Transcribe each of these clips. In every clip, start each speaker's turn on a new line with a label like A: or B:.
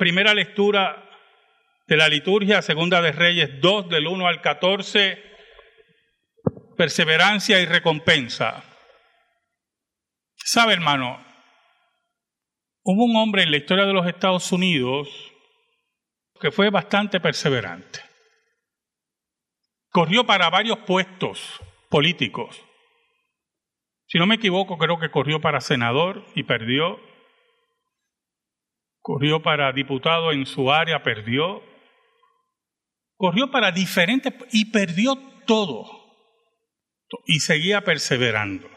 A: primera lectura de la liturgia, segunda de Reyes 2, del 1 al 14, perseverancia y recompensa. ¿Sabe, hermano? Hubo un hombre en la historia de los Estados Unidos que fue bastante perseverante. Corrió para varios puestos políticos. Si no me equivoco, creo que corrió para senador y perdió. Corrió para diputado en su área, perdió. Corrió para diferentes y perdió todo. Y seguía perseverando.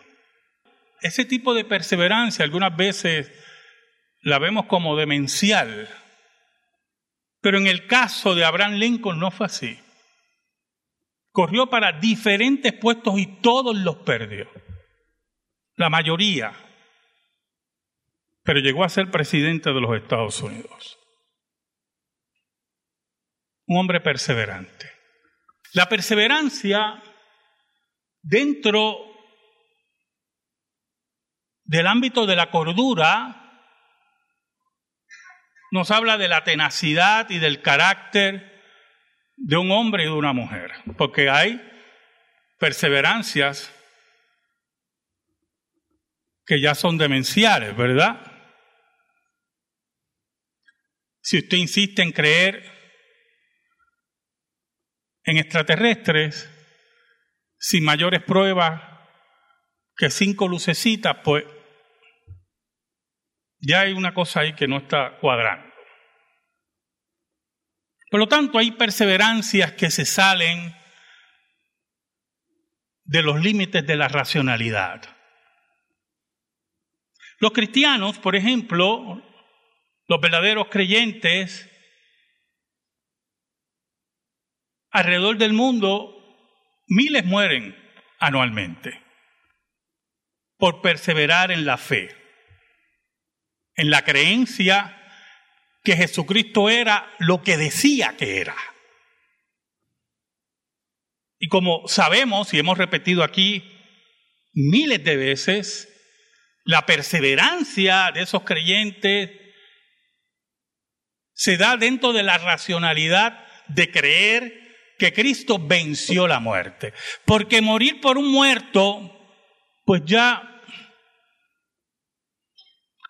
A: Ese tipo de perseverancia algunas veces la vemos como demencial. Pero en el caso de Abraham Lincoln no fue así. Corrió para diferentes puestos y todos los perdió. La mayoría. Pero llegó a ser presidente de los Estados Unidos. Un hombre perseverante. La perseverancia dentro del ámbito de la cordura nos habla de la tenacidad y del carácter de un hombre y de una mujer, porque hay perseverancias que ya son demenciales, ¿verdad? Si usted insiste en creer en extraterrestres sin mayores pruebas que cinco lucecitas, pues ya hay una cosa ahí que no está cuadrando. Por lo tanto, hay perseverancias que se salen de los límites de la racionalidad. Los cristianos, por ejemplo, los verdaderos creyentes, alrededor del mundo, miles mueren anualmente por perseverar en la fe en la creencia que Jesucristo era lo que decía que era. Y como sabemos y hemos repetido aquí miles de veces, la perseverancia de esos creyentes se da dentro de la racionalidad de creer que Cristo venció la muerte. Porque morir por un muerto, pues ya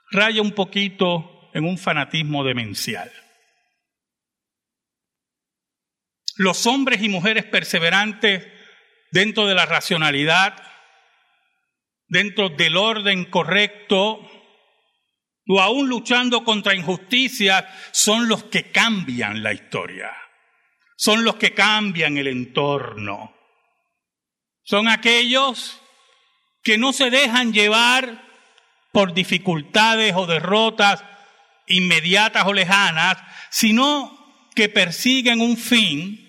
A: raya un poquito en un fanatismo demencial. Los hombres y mujeres perseverantes dentro de la racionalidad, dentro del orden correcto, o aún luchando contra injusticias, son los que cambian la historia, son los que cambian el entorno, son aquellos que no se dejan llevar por dificultades o derrotas inmediatas o lejanas, sino que persiguen un fin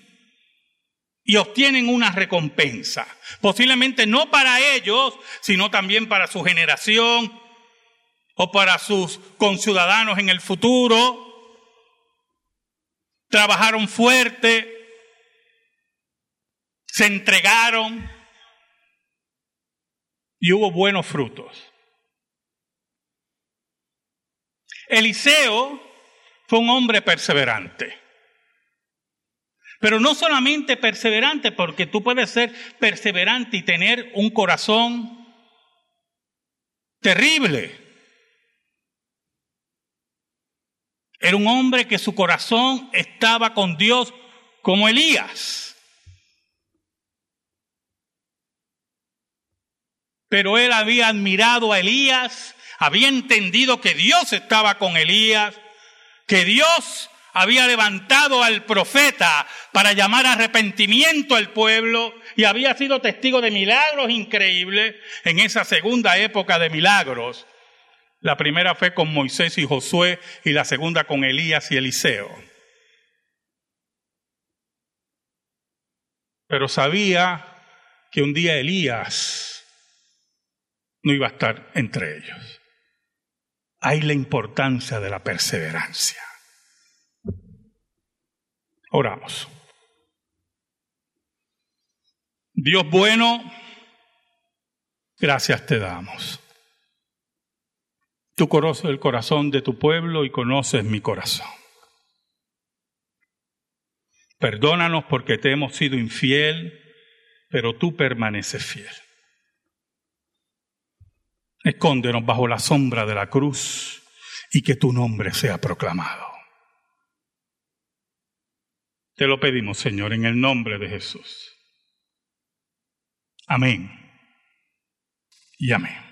A: y obtienen una recompensa. Posiblemente no para ellos, sino también para su generación o para sus conciudadanos en el futuro. Trabajaron fuerte, se entregaron y hubo buenos frutos. Eliseo fue un hombre perseverante. Pero no solamente perseverante, porque tú puedes ser perseverante y tener un corazón terrible. Era un hombre que su corazón estaba con Dios como Elías. Pero él había admirado a Elías había entendido que Dios estaba con Elías, que Dios había levantado al profeta para llamar arrepentimiento al pueblo y había sido testigo de milagros increíbles en esa segunda época de milagros. La primera fue con Moisés y Josué y la segunda con Elías y Eliseo. Pero sabía que un día Elías no iba a estar entre ellos hay la importancia de la perseverancia. Oramos. Dios bueno, gracias te damos. Tú conoces el corazón de tu pueblo y conoces mi corazón. Perdónanos porque te hemos sido infiel, pero tú permaneces fiel. Escóndenos bajo la sombra de la cruz y que tu nombre sea proclamado. Te lo pedimos, Señor, en el nombre de Jesús. Amén. Y amén.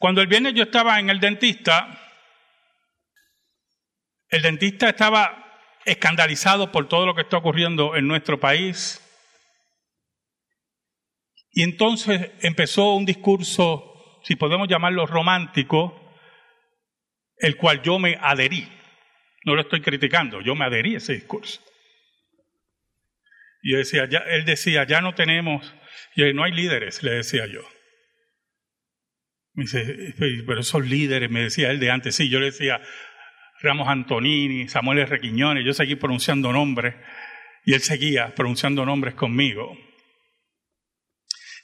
A: Cuando el viernes yo estaba en el dentista, el dentista estaba escandalizado por todo lo que está ocurriendo en nuestro país. Y entonces empezó un discurso, si podemos llamarlo romántico, el cual yo me adherí. No lo estoy criticando, yo me adherí a ese discurso. Yo decía, ya, él decía, ya no tenemos, y no hay líderes, le decía yo. Me dice, pero esos líderes, me decía él de antes, sí, yo le decía, Ramos Antonini, Samuel R. Quiñones, yo seguí pronunciando nombres, y él seguía pronunciando nombres conmigo.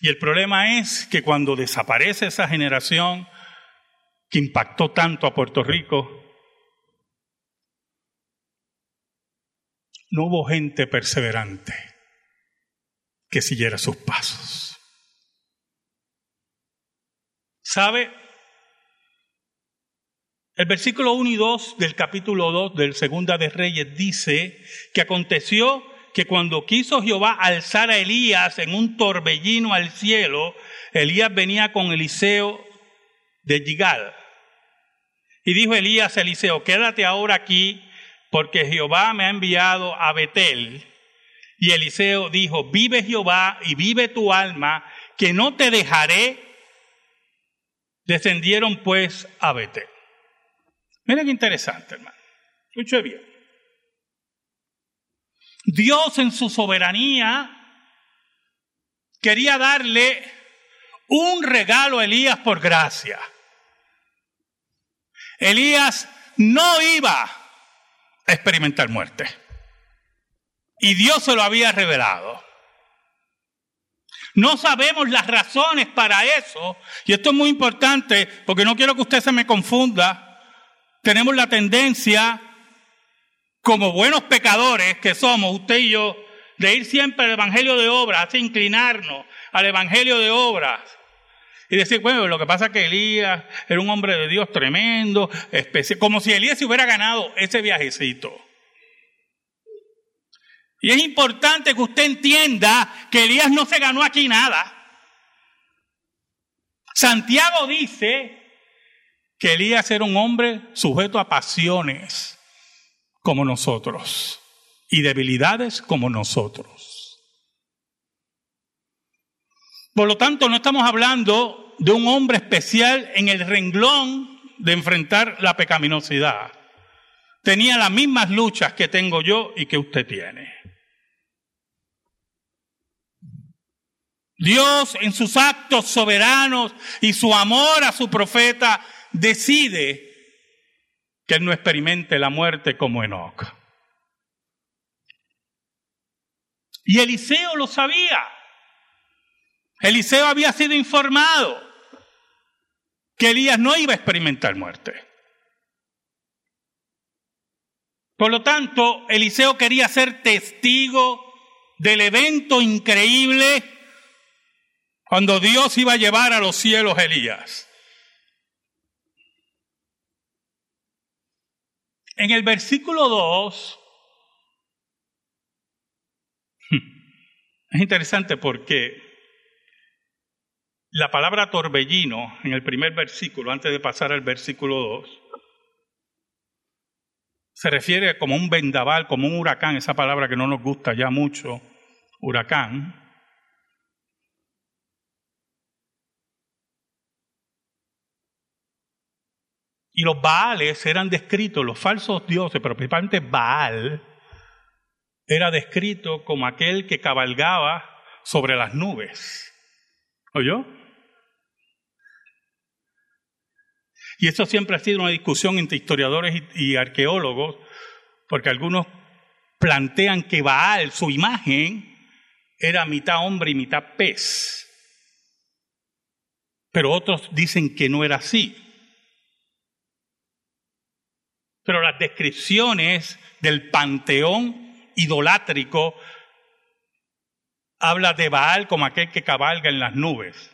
A: Y el problema es que cuando desaparece esa generación que impactó tanto a Puerto Rico, no hubo gente perseverante que siguiera sus pasos. ¿Sabe? El versículo 1 y 2 del capítulo 2 del Segunda de Reyes dice que aconteció que cuando quiso Jehová alzar a Elías en un torbellino al cielo, Elías venía con Eliseo de Gigal. Y dijo Elías a Eliseo, quédate ahora aquí porque Jehová me ha enviado a Betel. Y Eliseo dijo, vive Jehová y vive tu alma, que no te dejaré. Descendieron pues a Betel. Miren qué interesante, hermano. Escuche bien. Dios en su soberanía quería darle un regalo a Elías por gracia. Elías no iba a experimentar muerte. Y Dios se lo había revelado. No sabemos las razones para eso. Y esto es muy importante porque no quiero que usted se me confunda. Tenemos la tendencia como buenos pecadores que somos, usted y yo, de ir siempre al Evangelio de obras, inclinarnos al Evangelio de obras. Y decir, bueno, lo que pasa es que Elías era un hombre de Dios tremendo, especial, como si Elías se hubiera ganado ese viajecito. Y es importante que usted entienda que Elías no se ganó aquí nada. Santiago dice que Elías era un hombre sujeto a pasiones como nosotros y debilidades como nosotros. Por lo tanto, no estamos hablando de un hombre especial en el renglón de enfrentar la pecaminosidad. Tenía las mismas luchas que tengo yo y que usted tiene. Dios en sus actos soberanos y su amor a su profeta decide que él no experimente la muerte como Enoch. Y Eliseo lo sabía. Eliseo había sido informado que Elías no iba a experimentar muerte. Por lo tanto, Eliseo quería ser testigo del evento increíble cuando Dios iba a llevar a los cielos a Elías. En el versículo 2 es interesante porque la palabra torbellino en el primer versículo, antes de pasar al versículo 2, se refiere como un vendaval, como un huracán, esa palabra que no nos gusta ya mucho, huracán. Y los Baales eran descritos, los falsos dioses, pero principalmente Baal, era descrito como aquel que cabalgaba sobre las nubes. ¿Oyó? Y eso siempre ha sido una discusión entre historiadores y, arqueólogos, porque algunos plantean que Baal, su imagen, era mitad hombre y mitad pez. Pero otros dicen que no era así. Pero las descripciones del panteón idolátrico habla de Baal como aquel que cabalga en las nubes.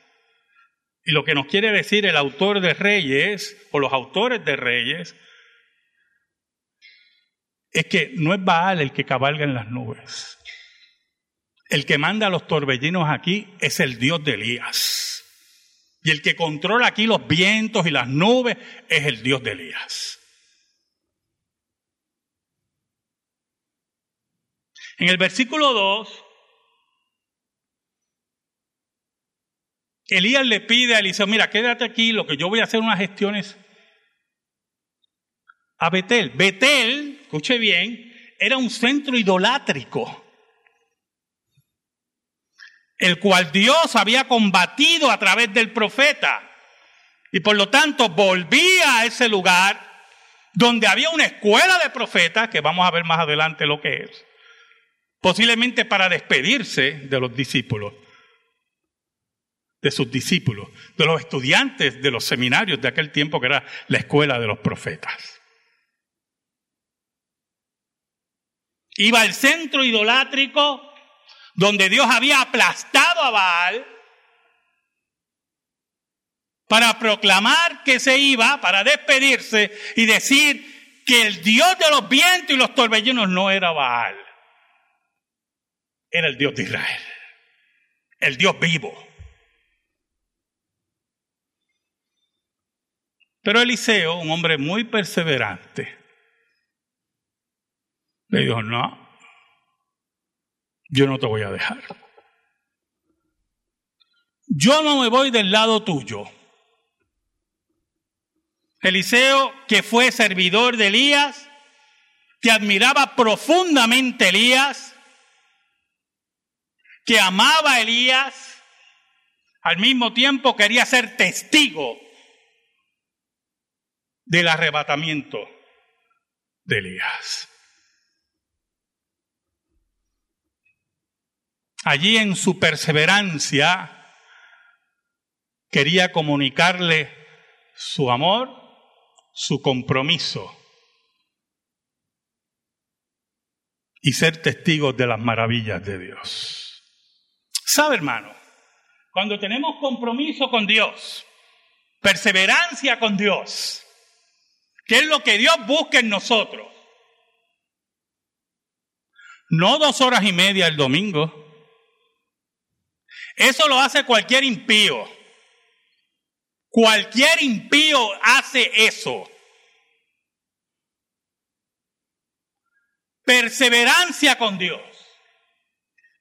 A: Y lo que nos quiere decir el autor de Reyes, o los autores de Reyes, es que no es Baal el que cabalga en las nubes. El que manda a los torbellinos aquí es el Dios de Elías. Y el que controla aquí los vientos y las nubes es el Dios de Elías. En el versículo 2, Elías le pide a Eliseo, mira, quédate aquí, lo que yo voy a hacer unas gestiones a Betel. Betel, escuche bien, era un centro idolátrico, el cual Dios había combatido a través del profeta. Y por lo tanto volvía a ese lugar donde había una escuela de profetas, que vamos a ver más adelante lo que es, posiblemente para despedirse de los discípulos de sus discípulos, de los estudiantes de los seminarios de aquel tiempo que era la escuela de los profetas. Iba al centro idolátrico donde Dios había aplastado a Baal para proclamar que se iba, para despedirse y decir que el Dios de los vientos y los torbellinos no era Baal, era el Dios de Israel, el Dios vivo. Pero Eliseo, un hombre muy perseverante, le dijo, no, yo no te voy a dejar. Yo no me voy del lado tuyo. Eliseo, que fue servidor de Elías, que admiraba profundamente Elías, que amaba a Elías, al mismo tiempo quería ser testigo del arrebatamiento de Elías. Allí en su perseverancia quería comunicarle su amor, su compromiso y ser testigos de las maravillas de Dios. ¿Sabe, hermano? Cuando tenemos compromiso con Dios, perseverancia con Dios, ¿Qué es lo que Dios busca en nosotros? No dos horas y media el domingo. Eso lo hace cualquier impío. Cualquier impío hace eso. Perseverancia con Dios.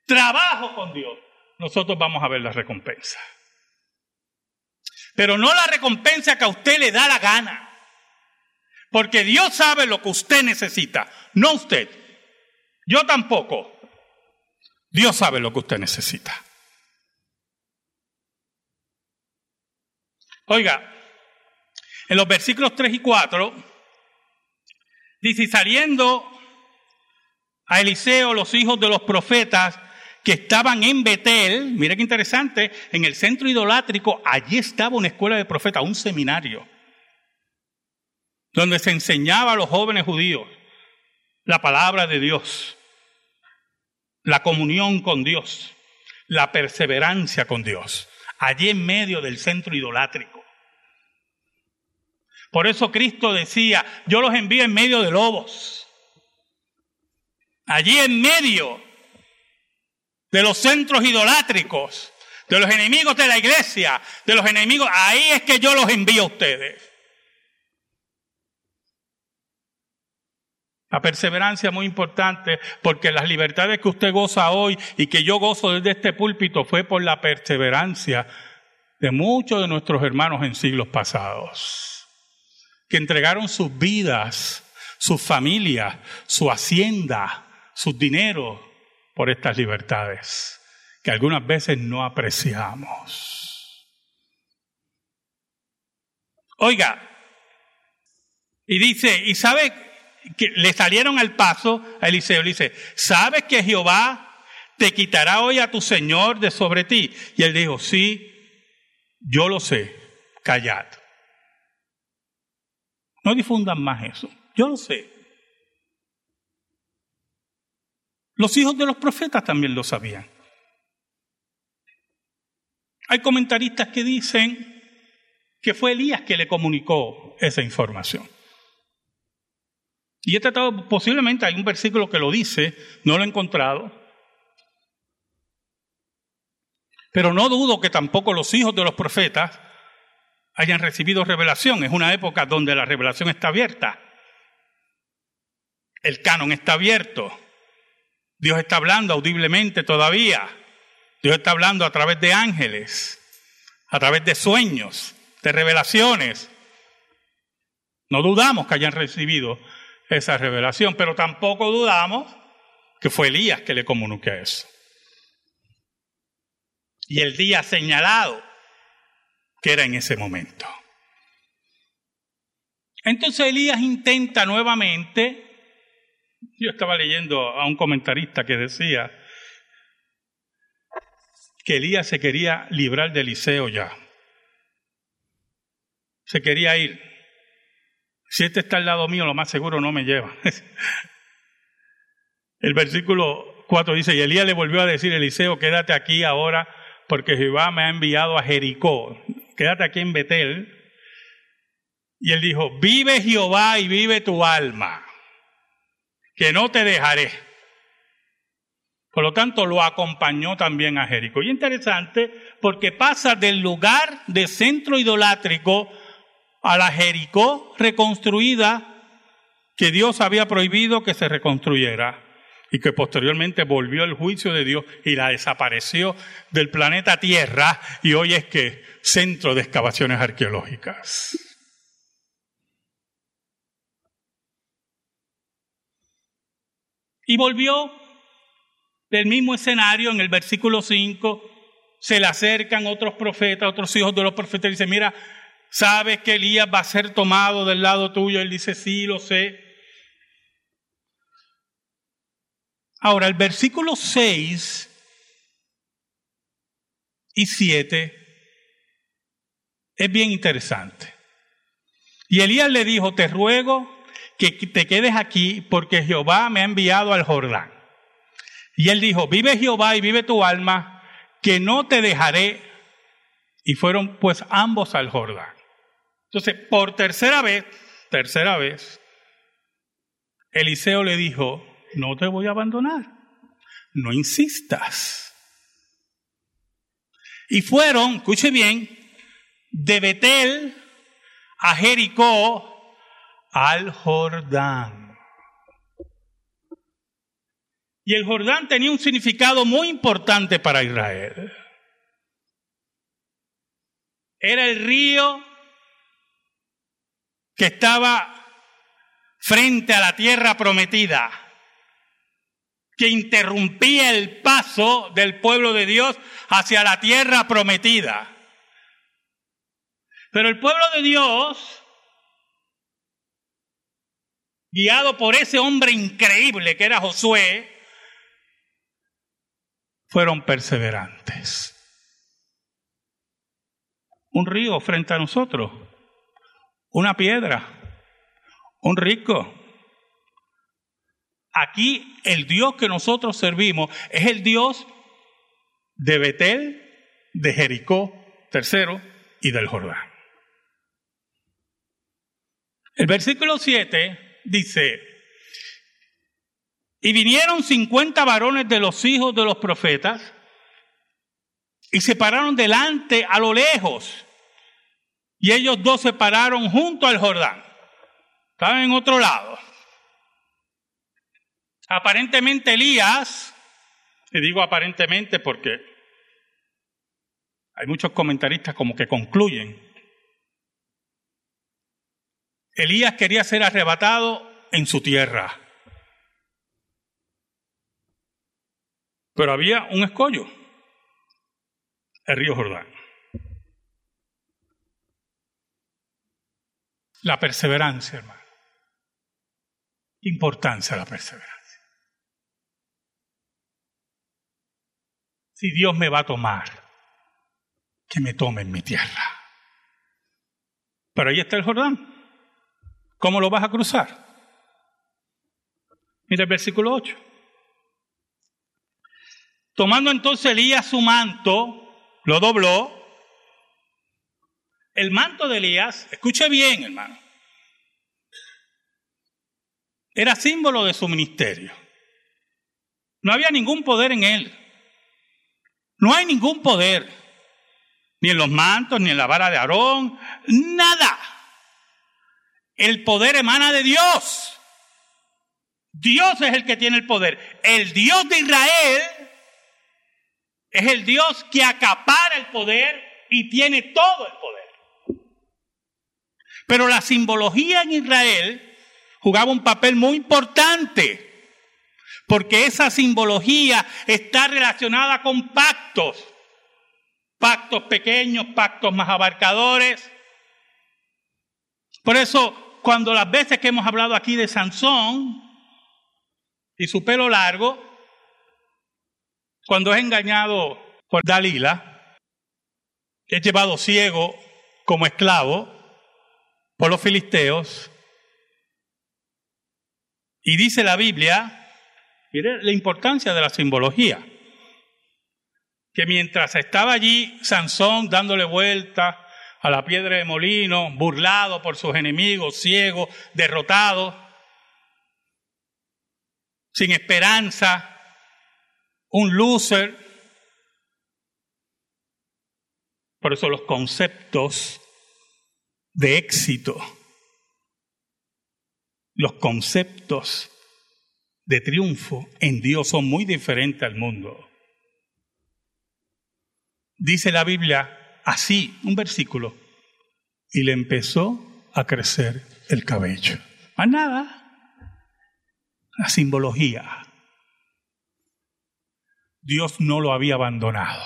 A: Trabajo con Dios. Nosotros vamos a ver la recompensa. Pero no la recompensa que a usted le da la gana. Porque Dios sabe lo que usted necesita, no usted. Yo tampoco. Dios sabe lo que usted necesita. Oiga, en los versículos 3 y 4, dice, saliendo a Eliseo los hijos de los profetas que estaban en Betel, mire qué interesante, en el centro idolátrico, allí estaba una escuela de profetas, un seminario donde se enseñaba a los jóvenes judíos la palabra de Dios, la comunión con Dios, la perseverancia con Dios, allí en medio del centro idolátrico. Por eso Cristo decía, yo los envío en medio de lobos. Allí en medio de los centros idolátricos, de los enemigos de la iglesia, de los enemigos, ahí es que yo los envío a ustedes. La perseverancia es muy importante porque las libertades que usted goza hoy y que yo gozo desde este púlpito fue por la perseverancia de muchos de nuestros hermanos en siglos pasados, que entregaron sus vidas, sus familias, su hacienda, sus dineros por estas libertades que algunas veces no apreciamos. Oiga, y dice, ¿y sabe que le salieron al paso a Eliseo. Le dice, ¿sabes que Jehová te quitará hoy a tu Señor de sobre ti? Y él dijo, sí, yo lo sé, callad. No difundan más eso, yo lo sé. Los hijos de los profetas también lo sabían. Hay comentaristas que dicen que fue Elías que le comunicó esa información. Y he tratado, posiblemente hay un versículo que lo dice, no lo he encontrado, pero no dudo que tampoco los hijos de los profetas hayan recibido revelación. Es una época donde la revelación está abierta. El canon está abierto. Dios está hablando audiblemente todavía. Dios está hablando a través de ángeles, a través de sueños, de revelaciones. No dudamos que hayan recibido esa revelación, pero tampoco dudamos que fue Elías que le comunicó eso. Y el día señalado, que era en ese momento. Entonces Elías intenta nuevamente, yo estaba leyendo a un comentarista que decía que Elías se quería librar de Eliseo ya. Se quería ir. Si este está al lado mío, lo más seguro no me lleva. El versículo 4 dice, y Elías le volvió a decir, Eliseo, quédate aquí ahora, porque Jehová me ha enviado a Jericó. Quédate aquí en Betel. Y él dijo, vive Jehová y vive tu alma, que no te dejaré. Por lo tanto, lo acompañó también a Jericó. Y interesante porque pasa del lugar de centro idolátrico a la Jericó reconstruida que Dios había prohibido que se reconstruyera y que posteriormente volvió el juicio de Dios y la desapareció del planeta Tierra y hoy es que centro de excavaciones arqueológicas. Y volvió del mismo escenario en el versículo 5, se le acercan otros profetas, otros hijos de los profetas y dicen, mira, ¿Sabes que Elías va a ser tomado del lado tuyo? Él dice, sí, lo sé. Ahora, el versículo 6 y 7 es bien interesante. Y Elías le dijo, te ruego que te quedes aquí porque Jehová me ha enviado al Jordán. Y él dijo, vive Jehová y vive tu alma, que no te dejaré. Y fueron pues ambos al Jordán. Entonces, por tercera vez, tercera vez, Eliseo le dijo, no te voy a abandonar, no insistas. Y fueron, escuche bien, de Betel a Jericó al Jordán. Y el Jordán tenía un significado muy importante para Israel. Era el río que estaba frente a la tierra prometida, que interrumpía el paso del pueblo de Dios hacia la tierra prometida. Pero el pueblo de Dios, guiado por ese hombre increíble que era Josué, fueron perseverantes. Un río frente a nosotros una piedra, un rico. Aquí el Dios que nosotros servimos es el Dios de Betel, de Jericó, tercero, y del Jordán. El versículo 7 dice, y vinieron cincuenta varones de los hijos de los profetas y se pararon delante a lo lejos y ellos dos se pararon junto al Jordán. Estaban en otro lado. Aparentemente Elías, y digo aparentemente porque hay muchos comentaristas como que concluyen, Elías quería ser arrebatado en su tierra. Pero había un escollo, el río Jordán. La perseverancia, hermano. Importancia la perseverancia. Si Dios me va a tomar, que me tome en mi tierra. Pero ahí está el Jordán. ¿Cómo lo vas a cruzar? Mira el versículo 8. Tomando entonces Elías su manto, lo dobló. El manto de Elías, escuche bien, hermano, era símbolo de su ministerio. No había ningún poder en él. No hay ningún poder, ni en los mantos, ni en la vara de Aarón, nada. El poder emana de Dios. Dios es el que tiene el poder. El Dios de Israel es el Dios que acapara el poder y tiene todo el poder. Pero la simbología en Israel jugaba un papel muy importante porque esa simbología está relacionada con pactos, pactos pequeños, pactos más abarcadores. Por eso, cuando las veces que hemos hablado aquí de Sansón y su pelo largo, cuando es engañado por Dalila, es llevado ciego como esclavo por los filisteos, y dice la Biblia Mire la importancia de la simbología. Que mientras estaba allí Sansón dándole vuelta a la piedra de molino, burlado por sus enemigos, ciego, derrotado, sin esperanza, un loser. Por eso los conceptos de éxito, los conceptos de triunfo en Dios son muy diferentes al mundo. Dice la Biblia así, un versículo, y le empezó a crecer el cabello. Más nada, la simbología. Dios no lo había abandonado.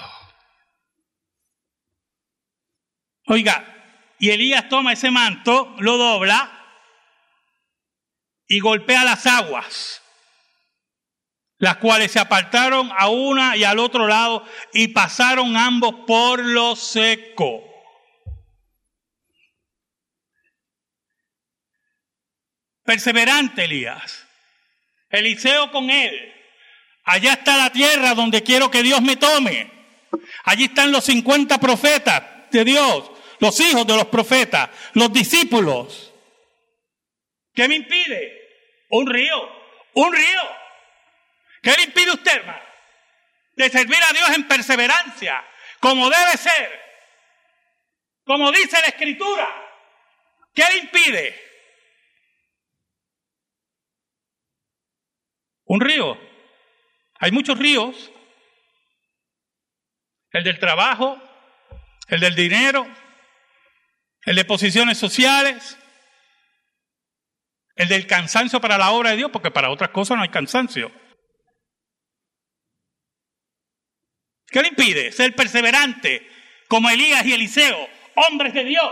A: Oiga, y Elías toma ese manto, lo dobla y golpea las aguas las cuales se apartaron a una y al otro lado y pasaron ambos por lo seco. Perseverante Elías. Eliseo con él. Allá está la tierra donde quiero que Dios me tome. Allí están los 50 profetas de Dios, los hijos de los profetas, los discípulos. ¿Qué me impide? Un río, un río. ¿Qué le impide usted, hermano? De servir a Dios en perseverancia, como debe ser, como dice la Escritura. ¿Qué le impide? Un río. Hay muchos ríos. El del trabajo, el del dinero, el de posiciones sociales, el del cansancio para la obra de Dios, porque para otras cosas no hay cansancio. ¿Qué le impide? Ser perseverante como Elías y Eliseo, hombres de Dios.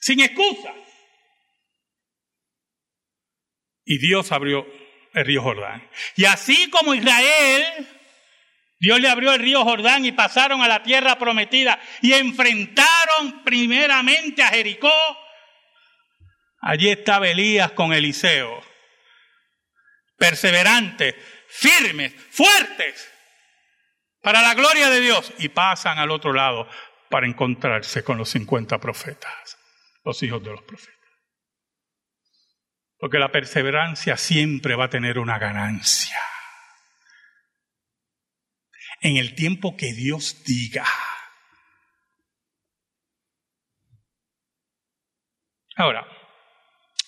A: Sin excusa. Y Dios abrió el río Jordán. Y así como Israel, Dios le abrió el río Jordán y pasaron a la tierra prometida y enfrentaron primeramente a Jericó. Allí estaba Elías con Eliseo, perseverante, firmes, fuertes, para la gloria de Dios, y pasan al otro lado para encontrarse con los 50 profetas, los hijos de los profetas. Porque la perseverancia siempre va a tener una ganancia. En el tiempo que Dios diga. Ahora,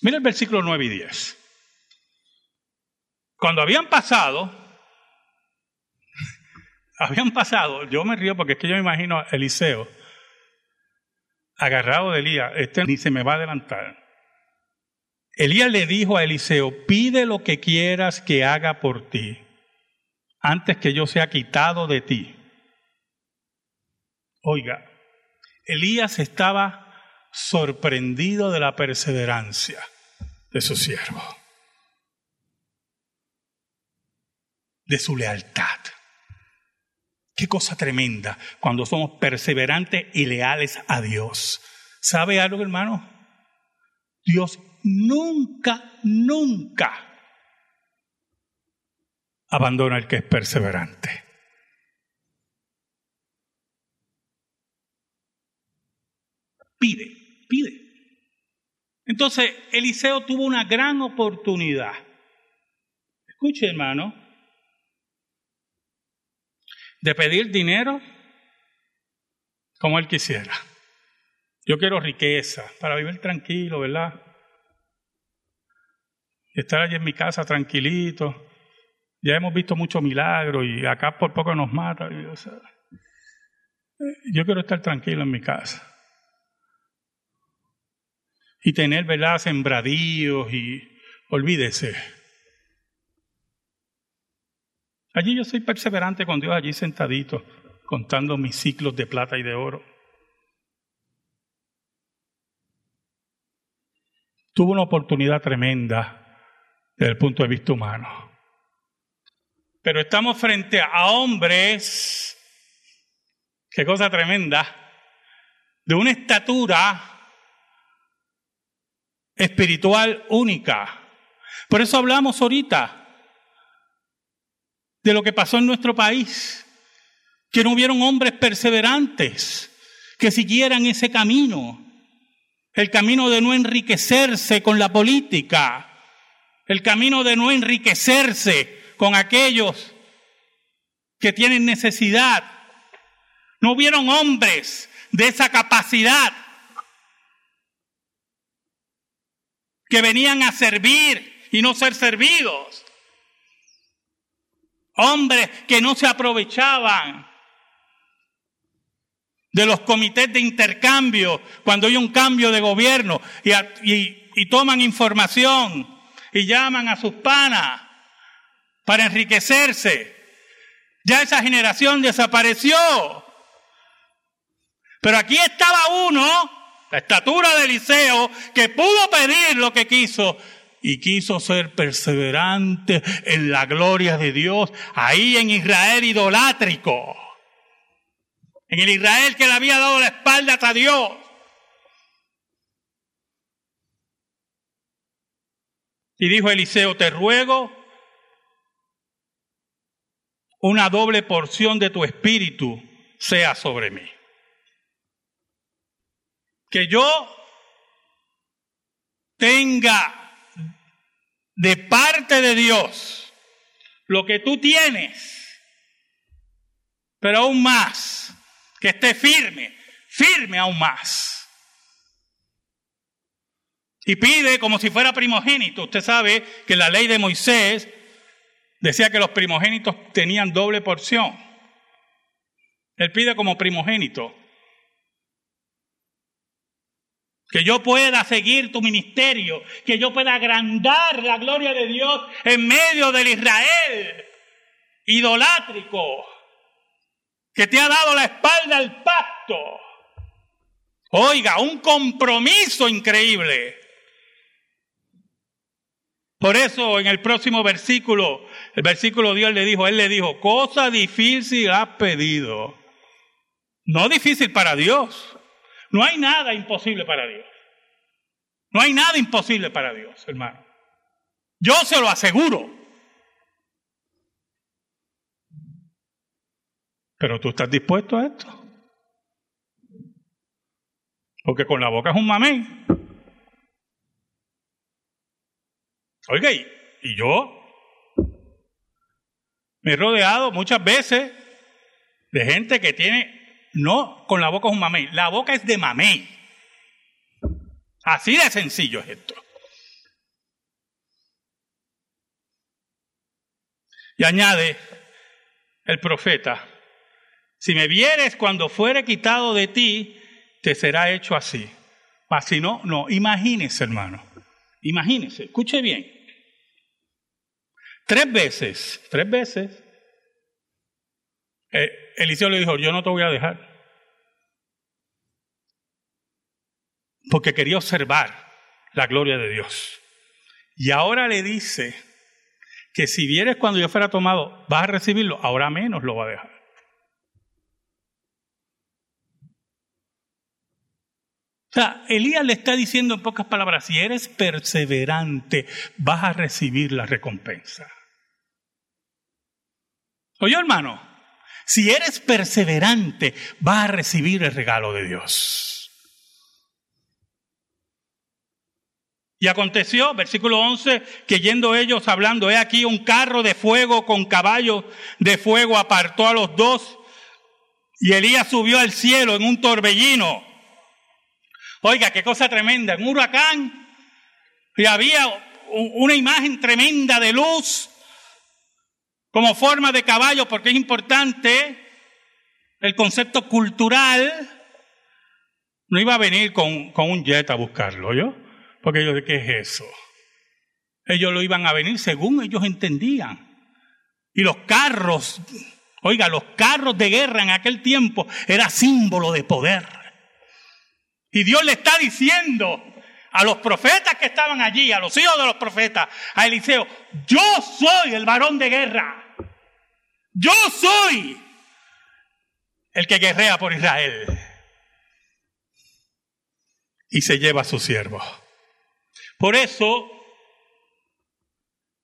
A: mira el versículo 9 y 10. Cuando habían pasado, habían pasado, yo me río porque es que yo me imagino a Eliseo agarrado de Elías, este ni se me va a adelantar. Elías le dijo a Eliseo, pide lo que quieras que haga por ti, antes que yo sea quitado de ti. Oiga, Elías estaba sorprendido de la perseverancia de su siervo. De su lealtad. Qué cosa tremenda cuando somos perseverantes y leales a Dios. ¿Sabe algo, hermano? Dios nunca, nunca abandona el que es perseverante. Pide, pide. Entonces, Eliseo tuvo una gran oportunidad. Escuche, hermano, de pedir dinero como él quisiera. Yo quiero riqueza para vivir tranquilo, ¿verdad? Estar allí en mi casa tranquilito. Ya hemos visto muchos milagros y acá por poco nos mata. Yo quiero estar tranquilo en mi casa. Y tener, ¿verdad? Sembradíos y olvídese. Allí yo soy perseverante con Dios, allí sentadito, contando mis ciclos de plata y de oro. Tuvo una oportunidad tremenda desde el punto de vista humano. Pero estamos frente a hombres, qué cosa tremenda, de una estatura espiritual única. Por eso hablamos ahorita de lo que pasó en nuestro país, que no hubieron hombres perseverantes que siguieran ese camino, el camino de no enriquecerse con la política, el camino de no enriquecerse con aquellos que tienen necesidad. No hubieron hombres de esa capacidad que venían a servir y no ser servidos. Hombres que no se aprovechaban de los comités de intercambio cuando hay un cambio de gobierno y, toman información y llaman a sus panas para enriquecerse. Ya esa generación desapareció. Pero aquí estaba uno, la estatura de Eliseo, que pudo pedir lo que quiso y quiso ser perseverante en la gloria de Dios, ahí en Israel idolátrico, en el Israel que le había dado la espalda a Dios. Y dijo Eliseo, te ruego una doble porción de tu espíritu sea sobre mí. Que yo tenga de parte de Dios lo que tú tienes, pero aún más, que esté firme, firme aún más. Y pide como si fuera primogénito. Usted sabe que la ley de Moisés Decía que los primogénitos tenían doble porción. Él pide como primogénito. Que yo pueda seguir tu ministerio, que yo pueda agrandar la gloria de Dios en medio del Israel idolátrico, que te ha dado la espalda al pacto. Oiga, un compromiso increíble. Por eso en el próximo versículo, el versículo Dios le dijo, Él le dijo, cosa difícil has pedido. No difícil para Dios. No hay nada imposible para Dios. No hay nada imposible para Dios, hermano. Yo se lo aseguro. Pero tú estás dispuesto a esto. Porque con la boca es un mamén. Oiga, y, yo me he rodeado muchas veces de gente que tiene, no con la boca es un mamey, la boca es de mamey. Así de sencillo es esto. Y añade el profeta, si me vieres cuando fuere quitado de ti, te será hecho así. Mas si no, no, imagínese hermano, imagínese, escuche bien. Tres veces, tres veces, eh, Eliseo le dijo, yo no te voy a dejar. Porque quería observar la gloria de Dios. Y ahora le dice que si vienes cuando yo fuera tomado, vas a recibirlo, ahora menos lo va a dejar. O sea, Elías le está diciendo en pocas palabras, si eres perseverante, vas a recibir la recompensa. Oye, hermano, si eres perseverante, vas a recibir el regalo de Dios. Y aconteció, versículo 11, que yendo ellos hablando, he aquí un carro de fuego con caballos de fuego apartó a los dos y Elías subió al cielo en un torbellino. Oiga, qué cosa tremenda, un huracán y había una imagen tremenda de luz como forma de caballo, porque es importante el concepto cultural. No iba a venir con, con un jet a buscarlo, ¿yo? Porque ellos, ¿qué es eso? Ellos lo iban a venir según ellos entendían. Y los carros, oiga, los carros de guerra en aquel tiempo era símbolo de poder. Y Dios le está diciendo a los profetas que estaban allí, a los hijos de los profetas, a Eliseo, yo soy el varón de guerra. Yo soy el que guerrea por Israel. Y se lleva a su siervo. Por eso,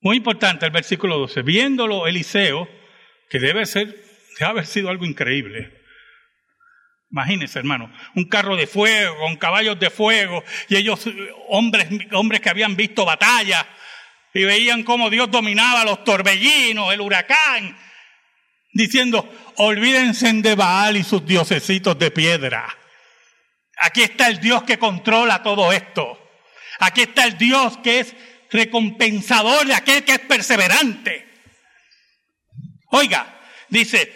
A: muy importante el versículo 12, viéndolo Eliseo, que debe ser, debe haber sido algo increíble. Imagínense, hermano, un carro de fuego, con caballos de fuego, y ellos, hombres, hombres que habían visto batalla, y veían cómo Dios dominaba los torbellinos, el huracán, diciendo, olvídense de Baal y sus diosecitos de piedra. Aquí está el Dios que controla todo esto. Aquí está el Dios que es recompensador de aquel que es perseverante. Oiga, dice,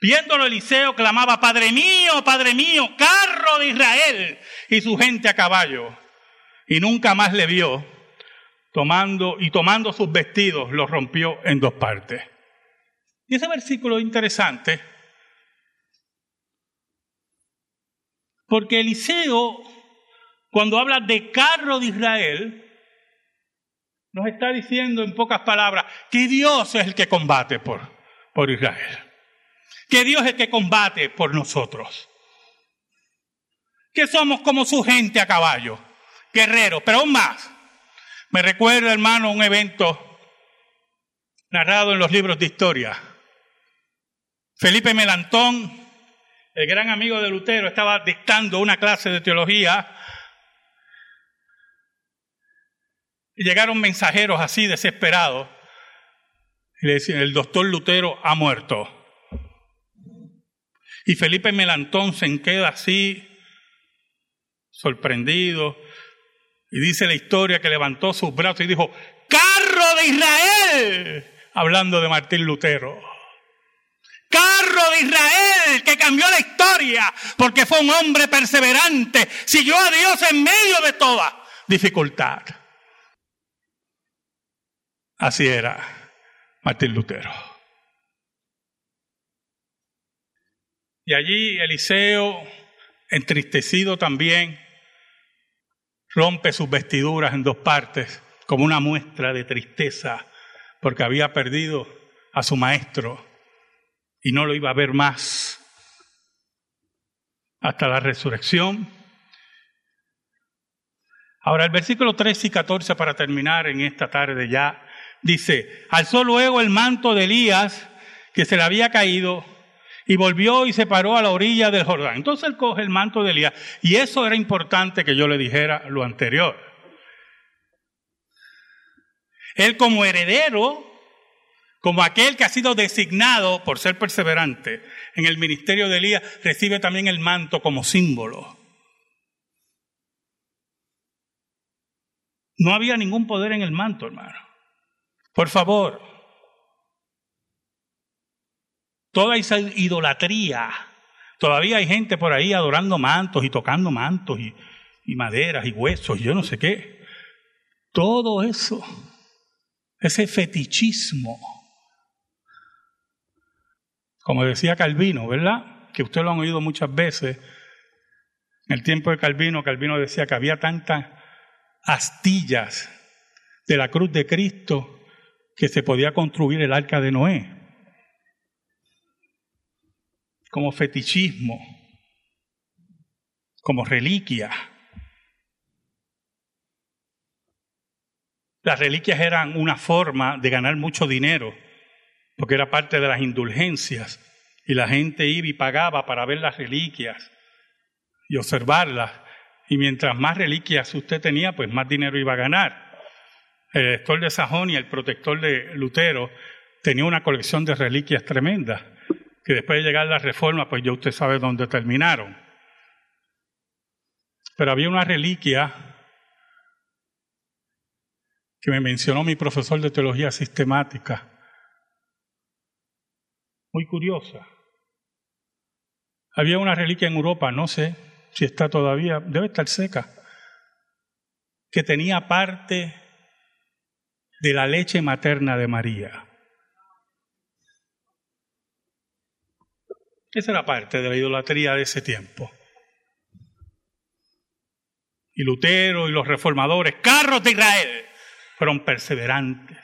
A: viéndolo Eliseo clamaba, Padre mío, Padre mío, carro de Israel y su gente a caballo. Y nunca más le vio, tomando y tomando sus vestidos los rompió en dos partes. Y ese versículo es interesante, porque Eliseo cuando habla de carro de Israel, nos está diciendo en pocas palabras que Dios es el que combate por, por Israel. Que Dios es el que combate por nosotros. Que somos como su gente a caballo, guerreros, pero aún más. Me recuerda, hermano, un evento narrado en los libros de historia. Felipe Melantón, el gran amigo de Lutero, estaba dictando una clase de teología Y llegaron mensajeros así desesperados y le decían, el doctor Lutero ha muerto. Y Felipe Melantón se queda así, sorprendido, y dice la historia que levantó sus brazos y dijo, carro de Israel, hablando de Martín Lutero. Carro de Israel que cambió la historia porque fue un hombre perseverante, siguió a Dios en medio de toda dificultad. Así era Martín Lutero. Y allí Eliseo, entristecido también, rompe sus vestiduras en dos partes como una muestra de tristeza porque había perdido a su maestro y no lo iba a ver más hasta la resurrección. Ahora el versículo 13 y 14 para terminar en esta tarde ya Dice, alzó luego el manto de Elías que se le había caído y volvió y se paró a la orilla del Jordán. Entonces él coge el manto de Elías y eso era importante que yo le dijera lo anterior. Él como heredero, como aquel que ha sido designado por ser perseverante en el ministerio de Elías, recibe también el manto como símbolo. No había ningún poder en el manto, hermano. Por favor, toda esa idolatría, todavía hay gente por ahí adorando mantos y tocando mantos y, y maderas y huesos, yo no sé qué. Todo eso, ese fetichismo, como decía Calvino, ¿verdad? Que ustedes lo han oído muchas veces. En el tiempo de Calvino, Calvino decía que había tantas astillas de la cruz de Cristo que se podía construir el arca de Noé, como fetichismo, como reliquia. Las reliquias eran una forma de ganar mucho dinero porque era parte de las indulgencias, y la gente iba y pagaba para ver las reliquias y observarlas, y mientras más reliquias usted tenía, pues más dinero iba a ganar. El elector de Sajonia, el protector de Lutero, tenía una colección de reliquias tremendas, que después de llegar la reforma, pues ya usted sabe dónde terminaron. Pero había una reliquia que me mencionó mi profesor de teología sistemática, muy curiosa. Había una reliquia en Europa, no sé si está todavía, debe estar seca, que tenía parte de la leche materna de María. Esa era parte de la idolatría de ese tiempo. Y Lutero y los reformadores, carros de Israel, fueron perseverantes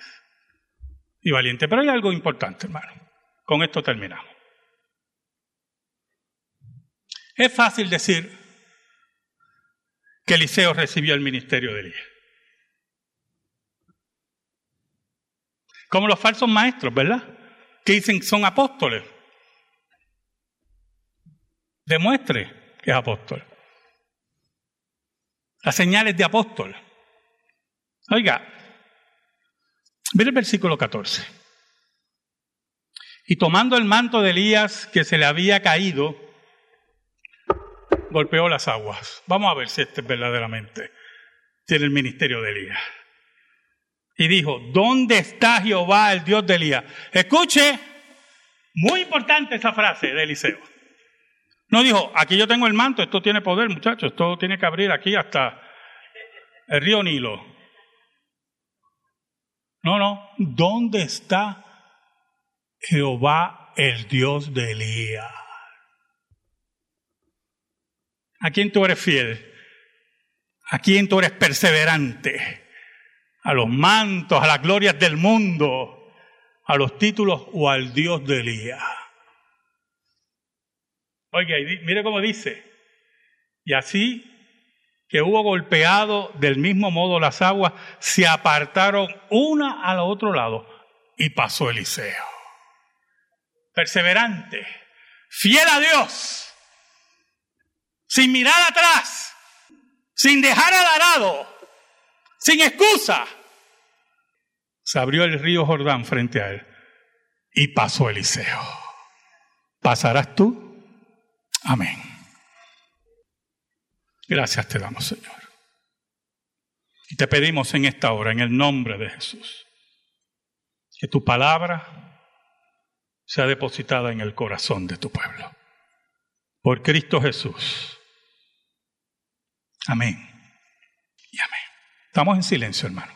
A: y valientes. Pero hay algo importante, hermano. Con esto terminamos. Es fácil decir que Eliseo recibió el ministerio de Elías. Como los falsos maestros, ¿verdad? Que dicen que son apóstoles. Demuestre que es apóstol. Las señales de apóstol. Oiga, mire el versículo 14. Y tomando el manto de Elías que se le había caído, golpeó las aguas. Vamos a ver si este es verdaderamente tiene el ministerio de Elías. Y dijo, ¿dónde está Jehová, el Dios de Elías? Escuche, muy importante esa frase de Eliseo. No dijo, aquí yo tengo el manto, esto tiene poder, muchachos, esto tiene que abrir aquí hasta el río Nilo. No, no, ¿dónde está Jehová, el Dios de Elías? ¿A quién tú eres fiel? ¿A quién tú eres perseverante? ¿A los mantos, a las glorias del mundo, a los títulos o al Dios de Elías? Oiga, mire cómo dice. Y así que hubo golpeado del mismo modo las aguas, se apartaron una al otro lado y pasó Eliseo. Perseverante, fiel a Dios, sin mirar atrás, sin dejar al arado, sin excusa. Se abrió el río Jordán frente a él y pasó Eliseo. ¿Pasarás tú? Amén. Gracias te damos, Señor. Y te pedimos en esta hora, en el nombre de Jesús, que tu palabra sea depositada en el corazón de tu pueblo. Por Cristo Jesús. Amén. Y amén. Estamos en silencio, hermano.